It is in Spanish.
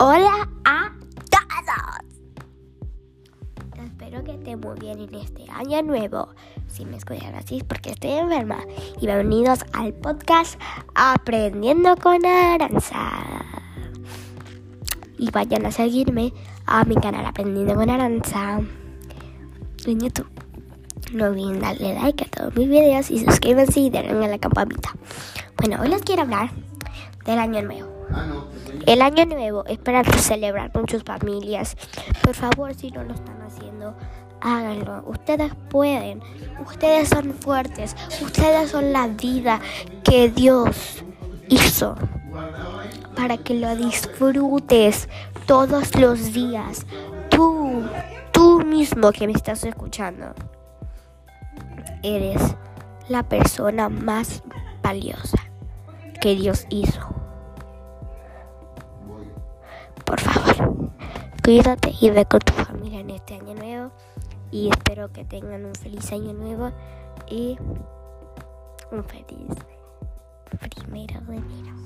Hola a todos. Espero que estén muy bien en este año nuevo. Si me escuchan así es porque estoy enferma. Y bienvenidos al podcast Aprendiendo con Aranza. Y vayan a seguirme a mi canal Aprendiendo con Aranza en YouTube. No olviden darle like a todos mis videos y suscríbanse y denle a la campanita. Bueno, hoy les quiero hablar del año nuevo. El año nuevo es para celebrar con sus familias. Por favor, si no lo están haciendo, háganlo. Ustedes pueden. Ustedes son fuertes. Ustedes son la vida que Dios hizo. Para que lo disfrutes todos los días. Tú, tú mismo que me estás escuchando. Eres la persona más valiosa que Dios hizo. Por favor, cuídate y ve con tu familia en este año nuevo. Y espero que tengan un feliz año nuevo y un feliz primero de enero.